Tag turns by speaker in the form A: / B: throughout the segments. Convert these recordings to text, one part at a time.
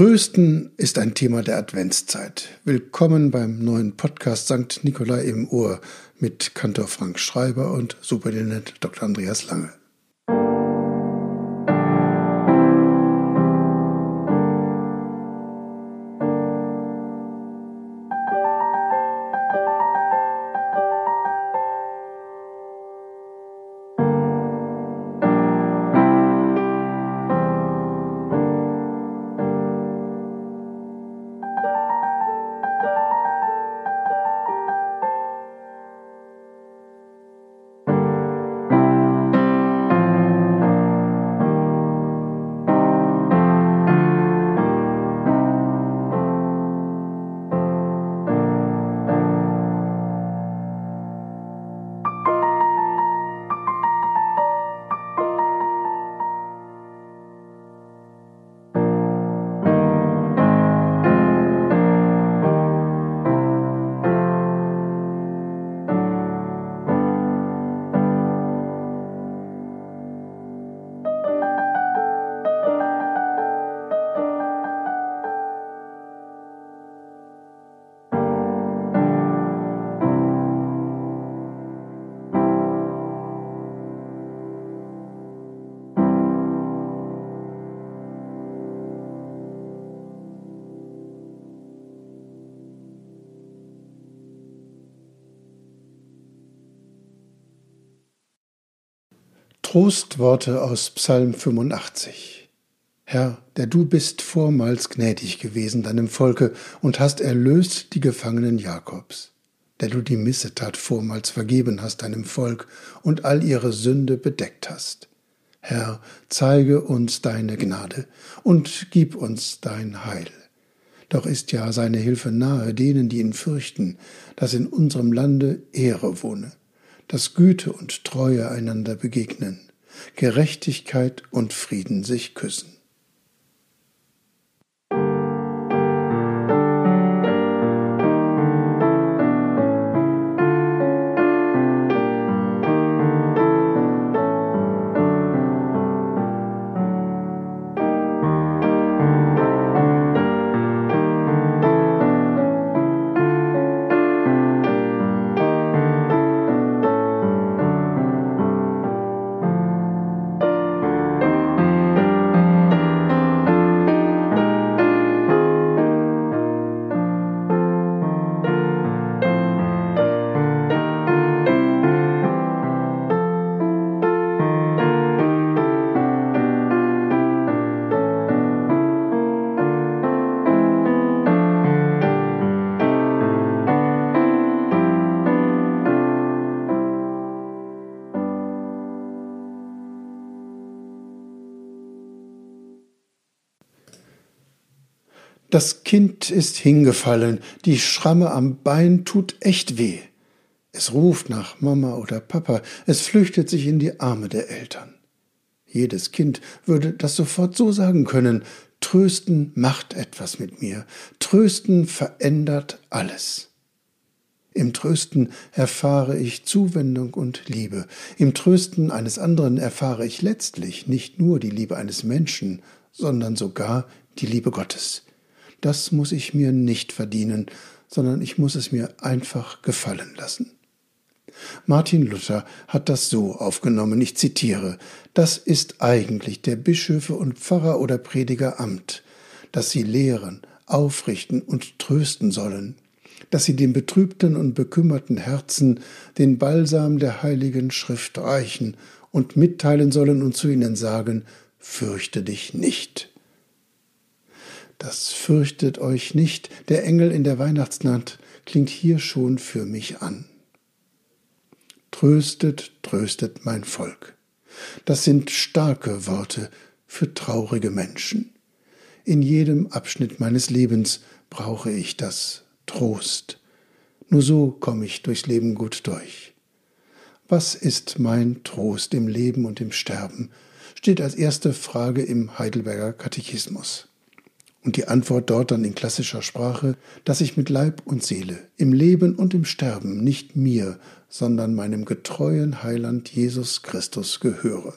A: Trösten ist ein Thema der Adventszeit. Willkommen beim neuen Podcast St. Nikolai im Ohr mit Kantor Frank Schreiber und Superintendent Dr. Andreas Lange. Trostworte aus Psalm 85. Herr, der du bist vormals gnädig gewesen deinem Volke und hast erlöst die Gefangenen Jakobs, der du die Missetat vormals vergeben hast deinem Volk und all ihre Sünde bedeckt hast. Herr, zeige uns deine Gnade und gib uns dein Heil. Doch ist ja seine Hilfe nahe denen, die ihn fürchten, dass in unserem Lande Ehre wohne dass Güte und Treue einander begegnen, Gerechtigkeit und Frieden sich küssen. Das Kind ist hingefallen, die Schramme am Bein tut echt weh. Es ruft nach Mama oder Papa, es flüchtet sich in die Arme der Eltern. Jedes Kind würde das sofort so sagen können, Trösten macht etwas mit mir, Trösten verändert alles. Im Trösten erfahre ich Zuwendung und Liebe, im Trösten eines anderen erfahre ich letztlich nicht nur die Liebe eines Menschen, sondern sogar die Liebe Gottes, das muss ich mir nicht verdienen, sondern ich muss es mir einfach gefallen lassen. Martin Luther hat das so aufgenommen, ich zitiere, das ist eigentlich der Bischöfe und Pfarrer oder Prediger Amt, dass sie lehren, aufrichten und trösten sollen, dass sie den betrübten und bekümmerten Herzen den Balsam der heiligen Schrift reichen und mitteilen sollen und zu ihnen sagen, fürchte dich nicht. Das fürchtet euch nicht, der Engel in der Weihnachtsnacht klingt hier schon für mich an. Tröstet, tröstet mein Volk. Das sind starke Worte für traurige Menschen. In jedem Abschnitt meines Lebens brauche ich das Trost. Nur so komme ich durchs Leben gut durch. Was ist mein Trost im Leben und im Sterben? steht als erste Frage im Heidelberger Katechismus. Und die Antwort dort dann in klassischer Sprache, dass ich mit Leib und Seele, im Leben und im Sterben nicht mir, sondern meinem getreuen Heiland Jesus Christus gehöre.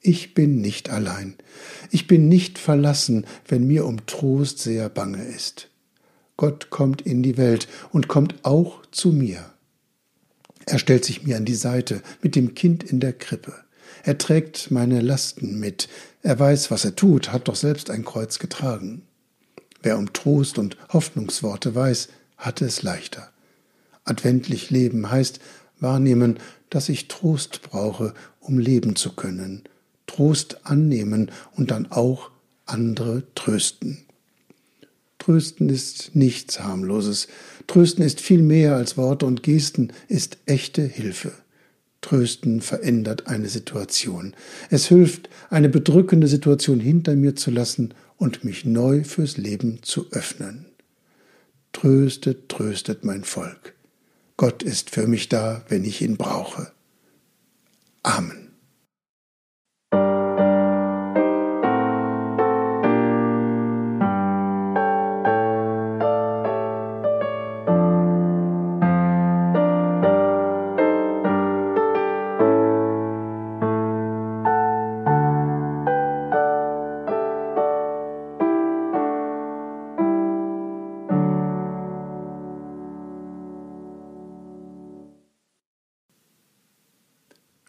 A: Ich bin nicht allein. Ich bin nicht verlassen, wenn mir um Trost sehr bange ist. Gott kommt in die Welt und kommt auch zu mir. Er stellt sich mir an die Seite mit dem Kind in der Krippe. Er trägt meine Lasten mit. Er weiß, was er tut, hat doch selbst ein Kreuz getragen. Wer um Trost und Hoffnungsworte weiß, hatte es leichter. Adventlich leben heißt wahrnehmen, dass ich Trost brauche, um leben zu können, Trost annehmen und dann auch andere trösten. Trösten ist nichts harmloses. Trösten ist viel mehr als Worte und Gesten, ist echte Hilfe. Trösten verändert eine Situation. Es hilft, eine bedrückende Situation hinter mir zu lassen und mich neu fürs Leben zu öffnen. Tröstet, tröstet mein Volk. Gott ist für mich da, wenn ich ihn brauche. Amen.